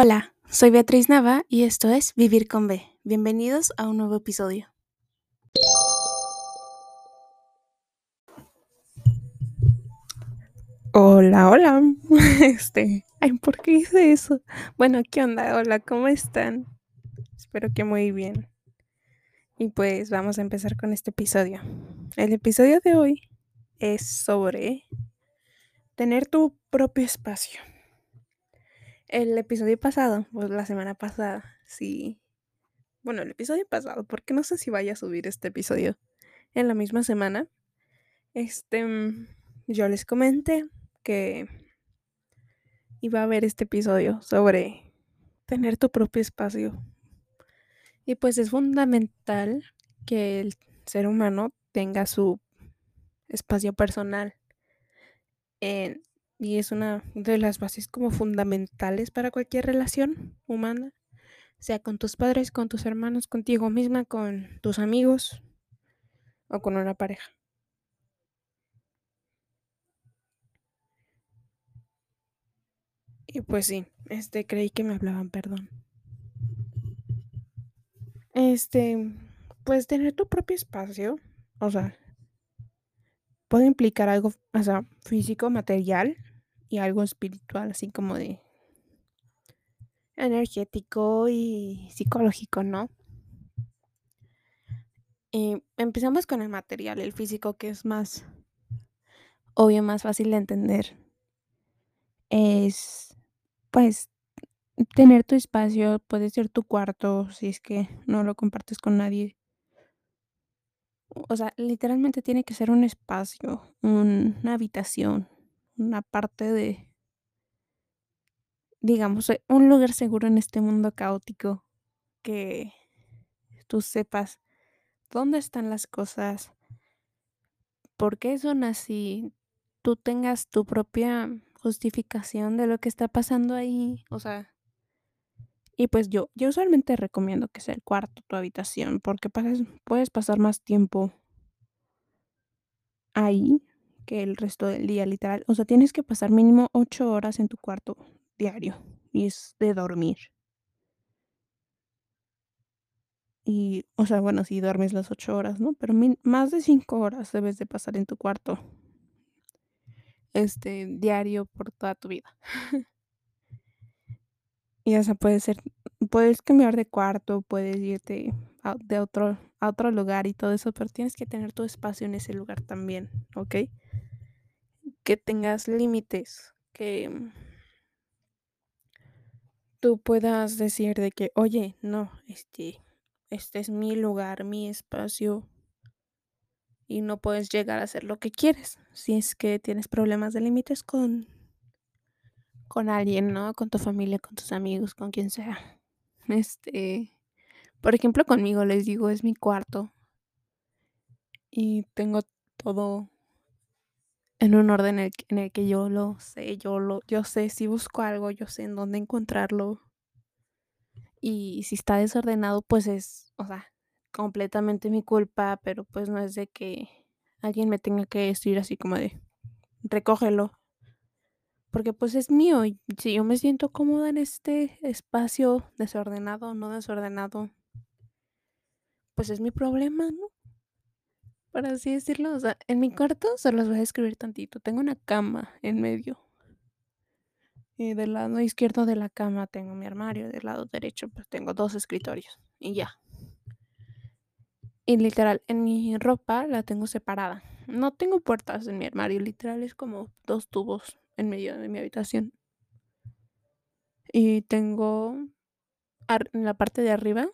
Hola, soy Beatriz Nava y esto es Vivir con B. Bienvenidos a un nuevo episodio. Hola, hola. Este, ay, ¿por qué hice eso? Bueno, ¿qué onda? Hola, ¿cómo están? Espero que muy bien. Y pues vamos a empezar con este episodio. El episodio de hoy es sobre tener tu propio espacio. El episodio pasado, pues la semana pasada, sí. Bueno, el episodio pasado, porque no sé si vaya a subir este episodio en la misma semana. Este, mm, yo les comenté que iba a haber este episodio sobre tener tu propio espacio. Y pues es fundamental que el ser humano tenga su espacio personal. En, y es una de las bases como fundamentales para cualquier relación humana, sea con tus padres, con tus hermanos, contigo misma, con tus amigos o con una pareja. Y pues sí, este creí que me hablaban, perdón. Este, pues tener tu propio espacio, o sea, puede implicar algo, o sea, físico, material, y algo espiritual, así como de energético y psicológico, ¿no? Y empezamos con el material, el físico, que es más obvio, más fácil de entender. Es, pues, tener tu espacio, puede ser tu cuarto, si es que no lo compartes con nadie. O sea, literalmente tiene que ser un espacio, una habitación, una parte de digamos, eh, un lugar seguro en este mundo caótico, que tú sepas dónde están las cosas, por qué son así, tú tengas tu propia justificación de lo que está pasando ahí, o sea, y pues yo, yo usualmente recomiendo que sea el cuarto, tu habitación, porque puedes pasar más tiempo ahí que el resto del día, literal. O sea, tienes que pasar mínimo ocho horas en tu cuarto diario y es de dormir. Y, o sea, bueno, si duermes las ocho horas, ¿no? Pero más de cinco horas debes de pasar en tu cuarto. Este, diario por toda tu vida. y o sea, puede ser, puedes cambiar de cuarto, puedes irte a, de otro, a otro lugar y todo eso, pero tienes que tener tu espacio en ese lugar también, ¿ok? Que tengas límites, que tú puedas decir de que, oye, no, este, este es mi lugar, mi espacio y no puedes llegar a hacer lo que quieres. Si es que tienes problemas de límites con con alguien, ¿no? Con tu familia, con tus amigos, con quien sea. Este, por ejemplo, conmigo les digo, es mi cuarto. Y tengo todo en un orden en el, que yo lo sé, yo lo, yo sé si busco algo, yo sé en dónde encontrarlo. Y si está desordenado, pues es, o sea, completamente mi culpa, pero pues no es de que alguien me tenga que decir así como de recógelo. Porque pues es mío y si yo me siento cómoda en este espacio desordenado o no desordenado, pues es mi problema, ¿no? Por así decirlo. O sea, en mi cuarto se los voy a escribir tantito. Tengo una cama en medio. Y del lado izquierdo de la cama tengo mi armario. Del lado derecho pues tengo dos escritorios. Y ya. Y literal, en mi ropa la tengo separada. No tengo puertas en mi armario. Literal es como dos tubos en medio de mi habitación. Y tengo en la parte de arriba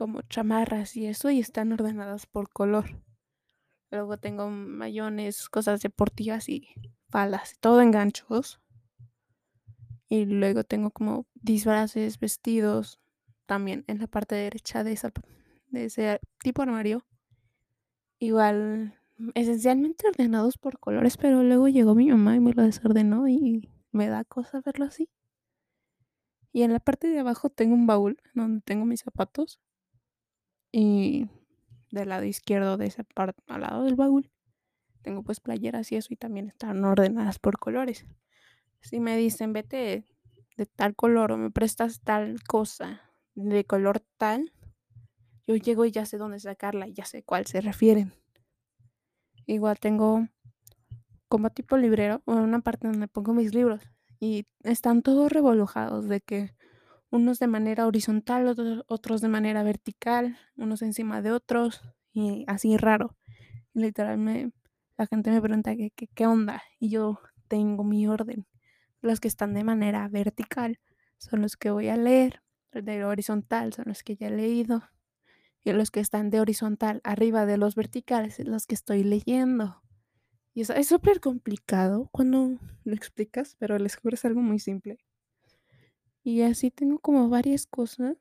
como chamarras y eso y están ordenadas por color. Luego tengo mayones, cosas deportivas y faldas, todo en ganchos. Y luego tengo como disfraces, vestidos, también en la parte derecha de, esa, de ese tipo armario. Igual, esencialmente ordenados por colores, pero luego llegó mi mamá y me lo desordenó y me da cosa verlo así. Y en la parte de abajo tengo un baúl donde tengo mis zapatos y del lado izquierdo de esa parte, al lado del baúl, tengo pues playeras y eso y también están ordenadas por colores. Si me dicen, vete de tal color o me prestas tal cosa de color tal, yo llego y ya sé dónde sacarla ya sé cuál se refieren. Igual tengo como tipo librero, una parte donde pongo mis libros y están todos revolujados de que unos de manera horizontal, otros, de manera vertical, unos encima de otros y así raro. literalmente la gente me pregunta ¿qué, qué, qué onda y yo tengo mi orden. Los que están de manera vertical son los que voy a leer, de horizontal son los que ya he leído y los que están de horizontal arriba de los verticales son los que estoy leyendo. Y es súper complicado cuando lo explicas, pero les juro es algo muy simple. Y así tengo como varias cosas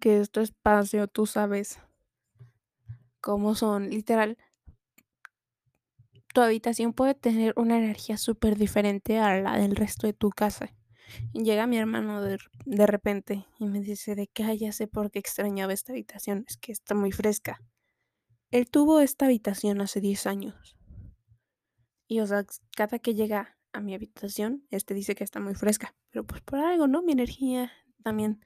que este espacio, tú sabes cómo son, literal. Tu habitación puede tener una energía súper diferente a la del resto de tu casa. Llega mi hermano de, de repente y me dice de que, ya sé por qué extrañaba esta habitación, es que está muy fresca. Él tuvo esta habitación hace 10 años. Y o sea, cada que llega a mi habitación, este dice que está muy fresca. Pero pues por algo, ¿no? Mi energía, también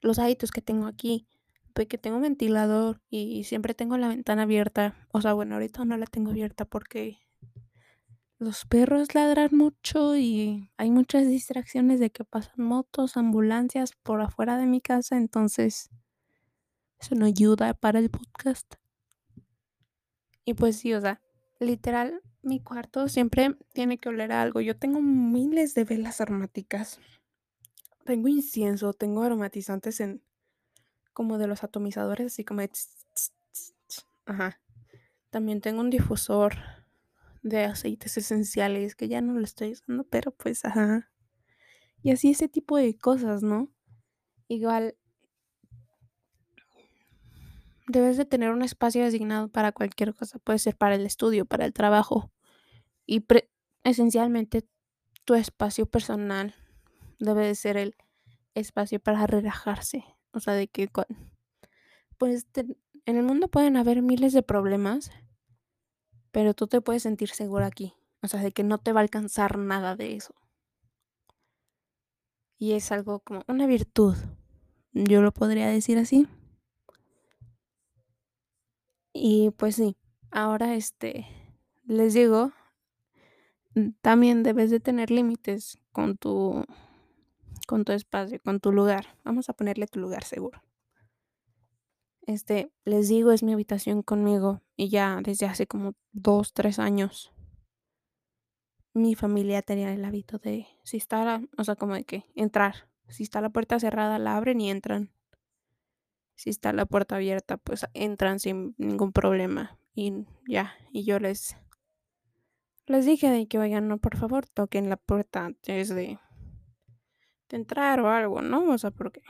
los hábitos que tengo aquí, pues que tengo ventilador y siempre tengo la ventana abierta. O sea, bueno, ahorita no la tengo abierta porque los perros ladran mucho y hay muchas distracciones de que pasan motos, ambulancias por afuera de mi casa, entonces eso no ayuda para el podcast. Y pues sí, o sea, literal, mi cuarto siempre tiene que oler a algo. Yo tengo miles de velas aromáticas. Tengo incienso, tengo aromatizantes en como de los atomizadores, así como de Ajá. También tengo un difusor de aceites esenciales que ya no lo estoy usando, pero pues ajá. Y así ese tipo de cosas, ¿no? Igual debes de tener un espacio designado para cualquier cosa, puede ser para el estudio, para el trabajo y esencialmente tu espacio personal debe de ser el espacio para relajarse, o sea, de que pues en el mundo pueden haber miles de problemas, pero tú te puedes sentir seguro aquí. O sea, de que no te va a alcanzar nada de eso. Y es algo como una virtud. Yo lo podría decir así. Y pues sí, ahora este, les digo, también debes de tener límites con tu, con tu espacio, con tu lugar. Vamos a ponerle tu lugar seguro. Este, les digo, es mi habitación conmigo y ya desde hace como dos, tres años mi familia tenía el hábito de, si está, o sea, como de que entrar. Si está la puerta cerrada, la abren y entran. Si está la puerta abierta, pues entran sin ningún problema. Y ya, y yo les, les dije de que, oigan, no, por favor, toquen la puerta antes de, de entrar o algo, ¿no? O sea, porque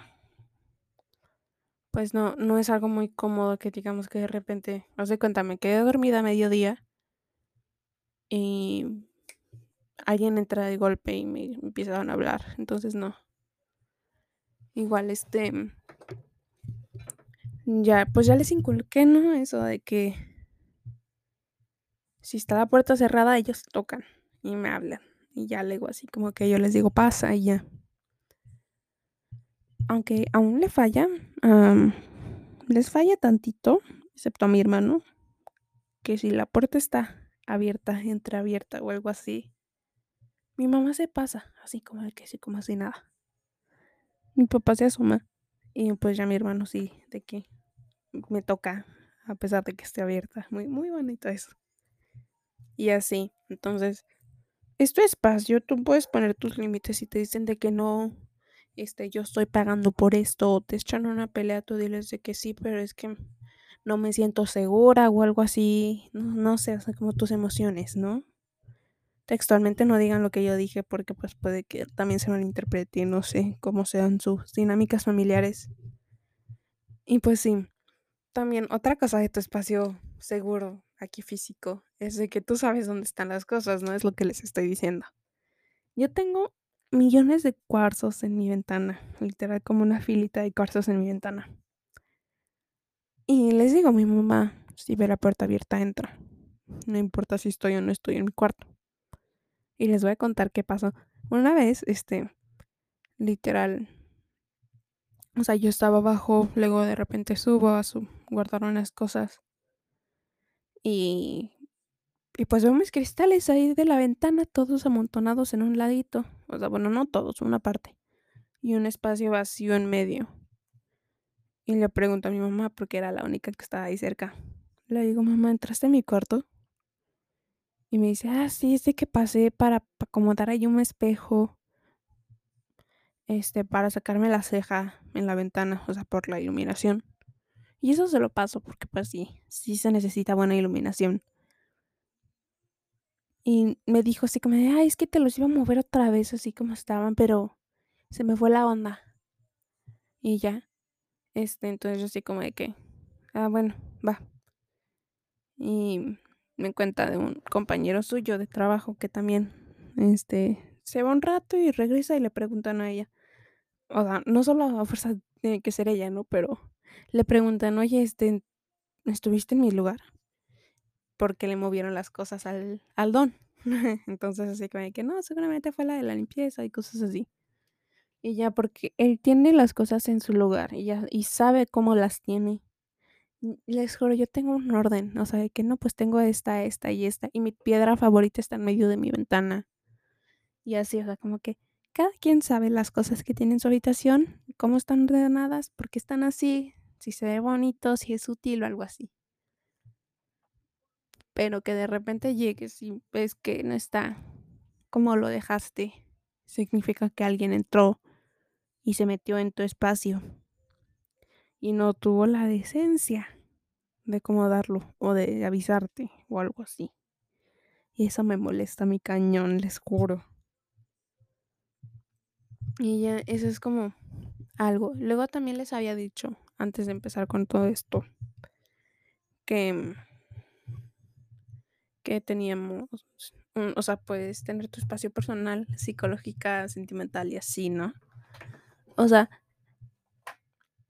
pues no, no es algo muy cómodo que digamos que de repente, no sé, cuenta, me quedé dormida a mediodía y alguien entra de golpe y me empezaron a hablar, entonces no. Igual este ya, pues ya les inculqué, ¿no? Eso de que si está la puerta cerrada, ellos tocan y me hablan. Y ya luego así como que yo les digo, pasa y ya aunque aún le falla, les falla tantito, excepto a mi hermano, que si la puerta está abierta, entreabierta o algo así, mi mamá se pasa, así como el que sí, como así nada. Mi papá se asoma y pues ya mi hermano sí, de que me toca, a pesar de que esté abierta. Muy, muy bonito eso. Y así, entonces, es tu espacio, tú puedes poner tus límites y te dicen de que no este, yo estoy pagando por esto, o te echan una pelea, tú diles de que sí, pero es que no me siento segura o algo así, no, no sé, o como tus emociones, ¿no? Textualmente no digan lo que yo dije porque pues puede que también se malinterprete, no sé cómo sean sus dinámicas familiares. Y pues sí, también otra cosa de tu espacio seguro aquí físico es de que tú sabes dónde están las cosas, no es lo que les estoy diciendo. Yo tengo millones de cuarzos en mi ventana, literal como una filita de cuarzos en mi ventana. Y les digo a mi mamá, si ve la puerta abierta, entra. No importa si estoy o no estoy en mi cuarto. Y les voy a contar qué pasó. Una vez, este, literal. O sea, yo estaba abajo, luego de repente subo a su, guardar unas cosas. Y, y pues veo mis cristales ahí de la ventana, todos amontonados en un ladito. O sea, bueno, no todos, una parte. Y un espacio vacío en medio. Y le pregunto a mi mamá, porque era la única que estaba ahí cerca. Le digo, mamá, ¿entraste en mi cuarto? Y me dice, ah, sí, es de que pasé para acomodar ahí un espejo. Este, para sacarme la ceja en la ventana, o sea, por la iluminación. Y eso se lo paso porque pues sí, sí se necesita buena iluminación. Y me dijo así como ay, es que te los iba a mover otra vez así como estaban, pero se me fue la onda. Y ya. Este, entonces yo así como de que, ah, bueno, va. Y me cuenta de un compañero suyo de trabajo que también, este, se va un rato y regresa y le preguntan a ella. O sea, no solo a fuerza tiene que ser ella, ¿no? Pero le preguntan, oye, este, ¿estuviste en mi lugar? Porque le movieron las cosas al, al don. Entonces así como que no, seguramente fue la de la limpieza y cosas así. Y ya porque él tiene las cosas en su lugar y, ya, y sabe cómo las tiene. Les juro, yo tengo un orden, o sea, que no, pues tengo esta, esta y esta, y mi piedra favorita está en medio de mi ventana. Y así, o sea, como que cada quien sabe las cosas que tiene en su habitación, cómo están ordenadas, por qué están así, si se ve bonito, si es útil o algo así. Pero que de repente llegues y ves que no está como lo dejaste, significa que alguien entró y se metió en tu espacio y no tuvo la decencia de acomodarlo o de avisarte o algo así. Y eso me molesta mi cañón, les juro. Y ya, eso es como algo. Luego también les había dicho, antes de empezar con todo esto, que, que teníamos, o sea, puedes tener tu espacio personal, psicológica, sentimental y así, ¿no? O sea,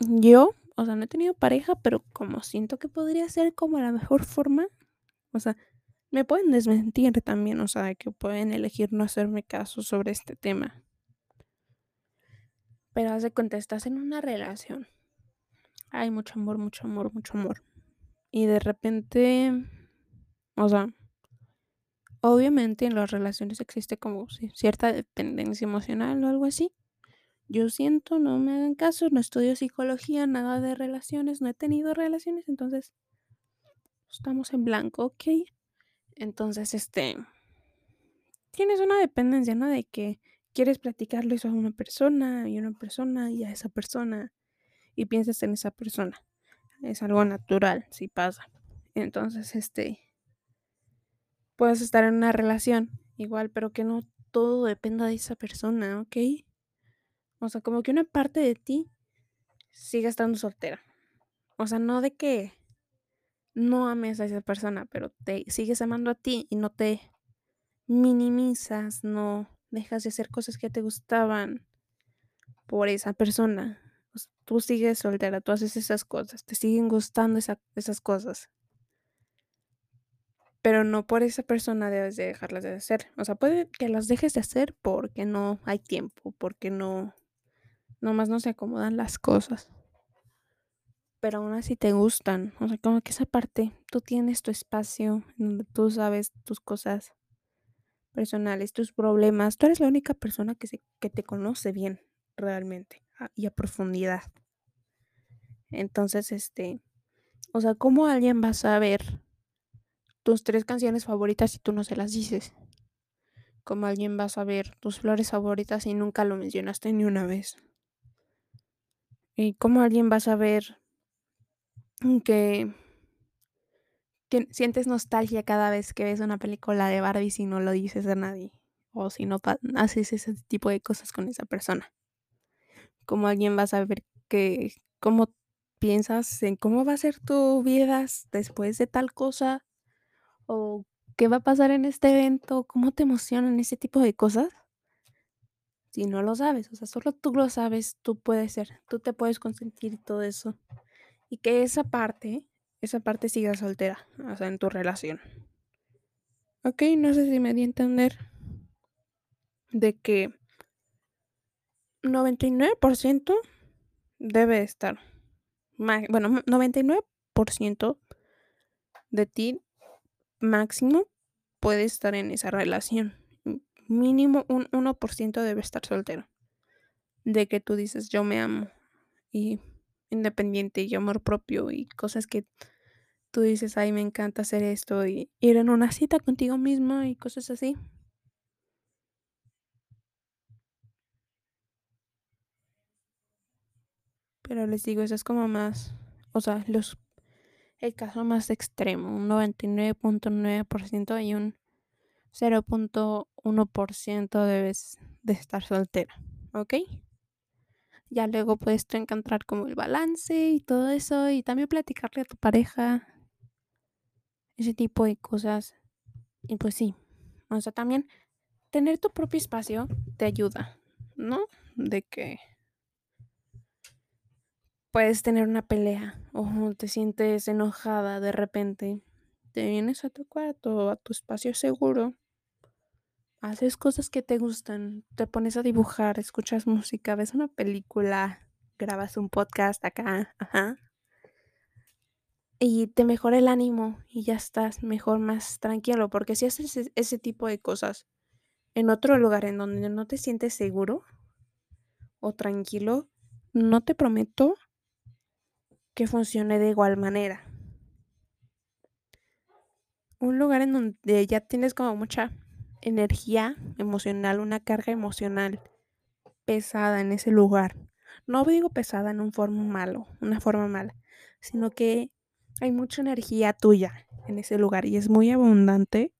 yo, o sea, no he tenido pareja, pero como siento que podría ser como la mejor forma, o sea, me pueden desmentir también, o sea, que pueden elegir no hacerme caso sobre este tema. Pero haz de cuenta, estás en una relación. Hay mucho amor, mucho amor, mucho amor. Y de repente, o sea, obviamente en las relaciones existe como cierta dependencia emocional o algo así. Yo siento, no me hagan caso, no estudio psicología, nada de relaciones, no he tenido relaciones, entonces estamos en blanco, ¿ok? Entonces, este, tienes una dependencia, ¿no? De que quieres platicarlo eso a una persona y una persona y a esa persona y piensas en esa persona. Es algo natural, si pasa. Entonces, este, puedes estar en una relación igual, pero que no todo dependa de esa persona, ¿ok? O sea, como que una parte de ti sigue estando soltera. O sea, no de que no ames a esa persona, pero te sigues amando a ti y no te minimizas, no dejas de hacer cosas que te gustaban por esa persona. tú sigues soltera, tú haces esas cosas, te siguen gustando esas cosas. Pero no por esa persona debes de dejarlas de hacer. O sea, puede que las dejes de hacer porque no hay tiempo, porque no Nomás no se acomodan las cosas. Pero aún así te gustan. O sea, como que esa parte, tú tienes tu espacio donde tú sabes tus cosas personales, tus problemas. Tú eres la única persona que, se, que te conoce bien, realmente, y a profundidad. Entonces, este, o sea, ¿cómo alguien va a saber tus tres canciones favoritas si tú no se las dices? ¿Cómo alguien va a saber tus flores favoritas si nunca lo mencionaste ni una vez? ¿Y cómo alguien va a saber que, sientes nostalgia cada vez que ves una película de Barbie si no lo dices a nadie? O si no haces ese tipo de cosas con esa persona. ¿Cómo alguien va a saber que, cómo piensas en cómo va a ser tu vida después de tal cosa? ¿O qué va a pasar en este evento? ¿Cómo te emocionan ese tipo de cosas? si no lo sabes, o sea, solo tú lo sabes, tú puedes ser, tú te puedes consentir todo eso. Y que esa parte, esa parte siga soltera, o sea, en tu relación. Ok, no sé si me di a entender de que 99% debe estar. Bueno, 99% de ti máximo puede estar en esa relación. Mínimo un 1% debe estar soltero. De que tú dices, yo me amo. Y independiente y amor propio y cosas que tú dices, ay, me encanta hacer esto y ir en una cita contigo mismo y cosas así. Pero les digo, eso es como más, o sea, los, el caso más extremo, un 99.9% y un 0.1% debes de estar soltera, ¿ok? Ya luego puedes encontrar como el balance y todo eso y también platicarle a tu pareja ese tipo de cosas. Y pues sí, o sea, también tener tu propio espacio te ayuda, ¿no? De que puedes tener una pelea o te sientes enojada de repente, te vienes a tu cuarto, a tu espacio seguro, haces cosas que te gustan, te pones a dibujar, escuchas música, ves una película, grabas un podcast acá, ajá. Y te mejora el ánimo y ya estás mejor, más tranquilo, porque si haces ese, ese tipo de cosas en otro lugar en donde no te sientes seguro o tranquilo, no te prometo que funcione de igual manera. Un lugar en donde ya tienes como mucha energía emocional, una carga emocional pesada en ese lugar. No digo pesada en un forma malo, una forma mala, sino que hay mucha energía tuya en ese lugar y es muy abundante.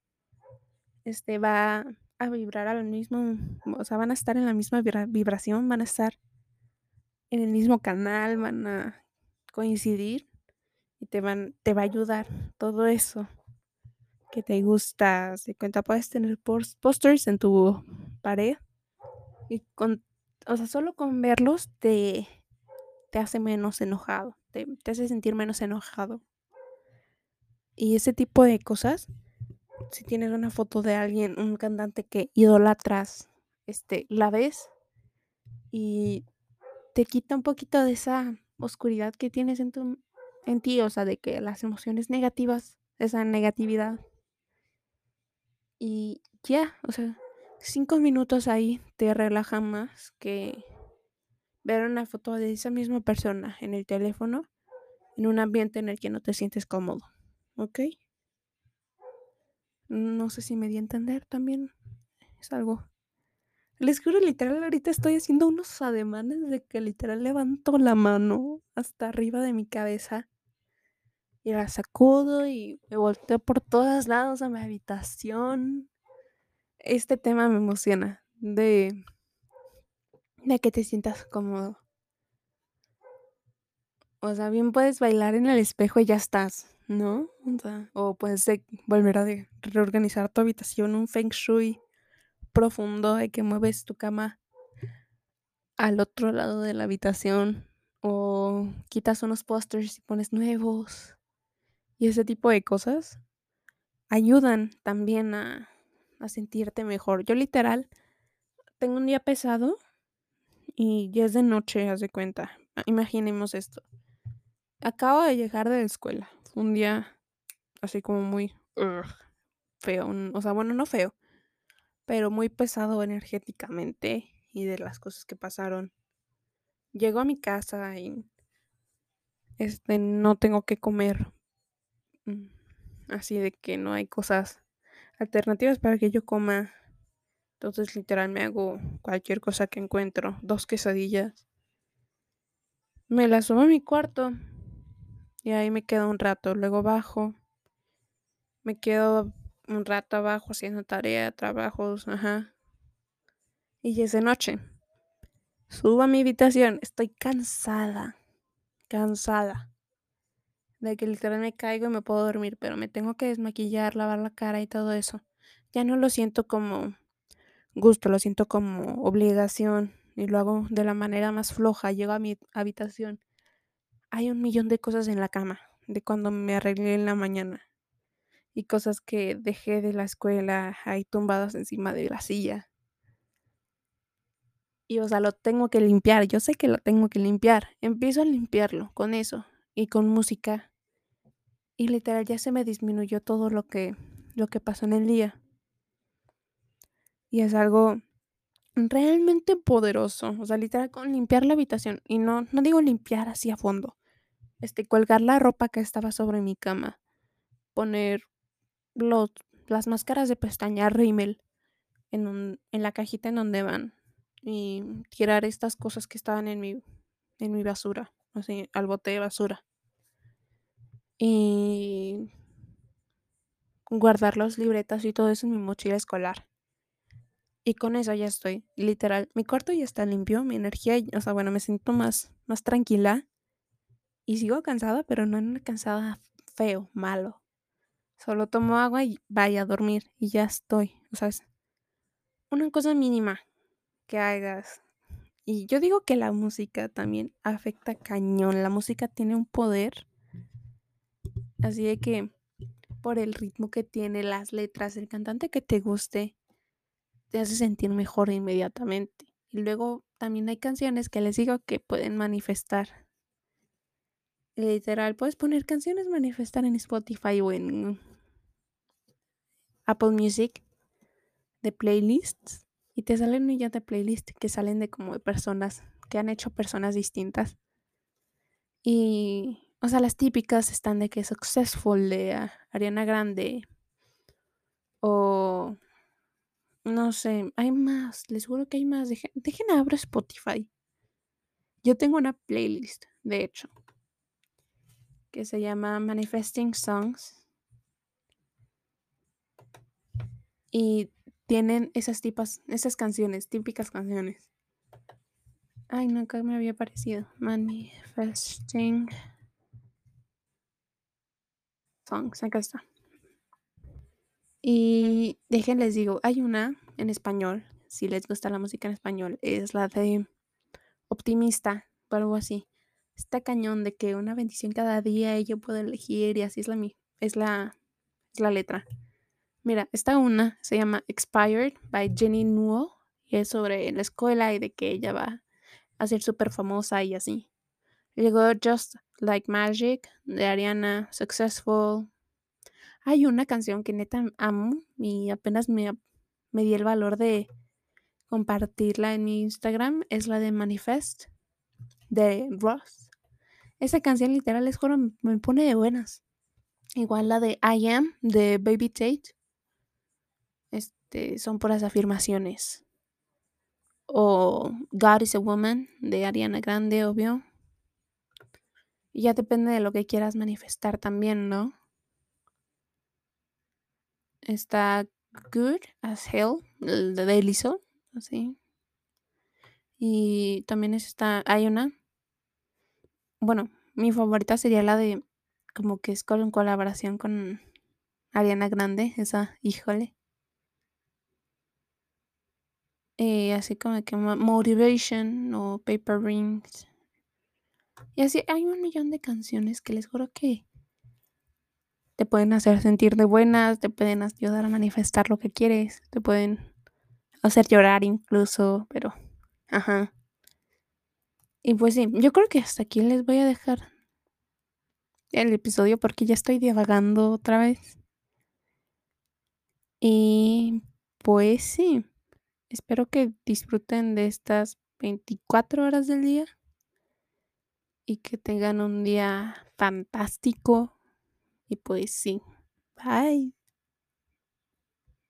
Este va a vibrar al mismo, o sea, van a estar en la misma vibración, van a estar en el mismo canal, van a coincidir y te van te va a ayudar todo eso que te gusta. Se cuenta, puedes tener posters en tu pared y con, o sea, solo con verlos te, te hace menos enojado, te, te hace sentir menos enojado. Y ese tipo de cosas, si tienes una foto de alguien, un cantante que idolatras, este, la ves y te quita un poquito de esa oscuridad que tienes en tu en ti, o sea, de que las emociones negativas, esa negatividad. Y ya, o sea, cinco minutos ahí te relaja más que ver una foto de esa misma persona en el teléfono en un ambiente en el que no te sientes cómodo. ¿Ok? No sé si me di a entender también. Es algo les juro, literal, ahorita estoy haciendo unos ademanes de que literal levanto la mano hasta arriba de mi cabeza y la sacudo y me volteo por todos lados a mi habitación. Este tema me emociona de, de que te sientas cómodo. O sea, bien puedes bailar en el espejo y ya estás, ¿no? O, puedes volver a reorganizar tu habitación, un feng shui profundo de que mueves tu cama al otro lado de la habitación o quitas unos pósters y pones nuevos y ese tipo de cosas ayudan también a, a sentirte mejor. Yo literal tengo un día pesado y ya es de noche, haz de cuenta. Ah, imaginemos esto. Acabo de llegar de la escuela. un día así como muy feo. O sea, bueno, no feo pero muy pesado energéticamente y de las cosas que pasaron. Llego a mi casa y este no tengo que comer. Mm, así de que no hay cosas alternativas para que yo coma. Entonces literal me hago cualquier cosa que encuentro. Dos quesadillas. Me las subo a mi cuarto. Y ahí me quedo un rato. Luego bajo. Me quedo un rato abajo haciendo tarea, trabajos, ajá. Y ya es de noche. Subo a mi habitación, estoy cansada, cansada. De que literal me caigo y me puedo dormir, pero me tengo que desmaquillar, lavar la cara y todo eso. Ya no lo siento como gusto, lo siento como obligación y lo hago de la manera más floja. Llego a mi habitación. Hay un millón de cosas en la cama de cuando me arreglé en la mañana y cosas que dejé de la escuela ahí tumbadas encima de la silla. Y, o sea, lo tengo que limpiar, yo sé que lo tengo que limpiar. Empiezo a limpiarlo con eso y con música. Y literal ya se me disminuyó todo lo que lo que pasó en el día. Y es algo realmente poderoso, o sea, literal con limpiar la habitación y no no digo limpiar así a fondo. Este, colgar la ropa que estaba sobre mi cama, poner los las máscaras de pestaña Rimmel en un en la cajita en donde van y tirar estas cosas que estaban en mi en mi basura, así, al bote de basura. Y guardar las libretas y todo eso en mi mochila escolar. Y con eso ya estoy, literal, mi cuarto ya está limpio, mi energía, o sea, bueno, me siento más más tranquila. Y sigo cansada, pero no una cansada feo, malo. Solo tomo agua y vaya a dormir y ya estoy, o sea, es una cosa mínima que hagas. Y yo digo que la música también afecta cañón, la música tiene un poder. Así de que por el ritmo que tiene, las letras, el cantante que te guste, te hace sentir mejor inmediatamente. Y luego también hay canciones que les digo que pueden manifestar. Literal, puedes poner canciones manifestar en Spotify o en Apple Music de playlists y te salen millones de playlists que salen de como de personas que han hecho personas distintas. Y, o sea, las típicas están de que Successful de Ariana Grande o no sé, hay más, les juro que hay más. Dejen, dejen abro Spotify. Yo tengo una playlist, de hecho, que se llama Manifesting Songs. Y tienen esas tipas, esas canciones, típicas canciones. Ay, nunca me había parecido. Manifesting Songs, acá está. Y déjenles digo, hay una en español, si les gusta la música en español, es la de Optimista o algo así. Está cañón de que una bendición cada día y yo puedo elegir y así es la es la es la letra. Mira, esta una se llama Expired by Jenny Newell y es sobre la escuela y de que ella va a ser súper famosa y así. Luego Just Like Magic de Ariana, Successful. Hay una canción que neta amo y apenas me, me di el valor de compartirla en mi Instagram. Es la de Manifest de Ross. Esa canción literal es juro me pone de buenas. Igual la de I Am de Baby Tate. Este, son puras afirmaciones. O God is a Woman de Ariana Grande, obvio. Y ya depende de lo que quieras manifestar también, ¿no? Está Good as Hell, el de Lizzo, así. Y también está, hay una, bueno, mi favorita sería la de, como que es con colaboración con Ariana Grande, esa, híjole. Eh, así como que Motivation o Paper Rings. Y así hay un millón de canciones que les juro que te pueden hacer sentir de buenas, te pueden ayudar a manifestar lo que quieres, te pueden hacer llorar incluso, pero, ajá. Y pues sí, yo creo que hasta aquí les voy a dejar el episodio porque ya estoy divagando otra vez. Y pues sí. Espero que disfruten de estas 24 horas del día y que tengan un día fantástico. Y pues sí, bye.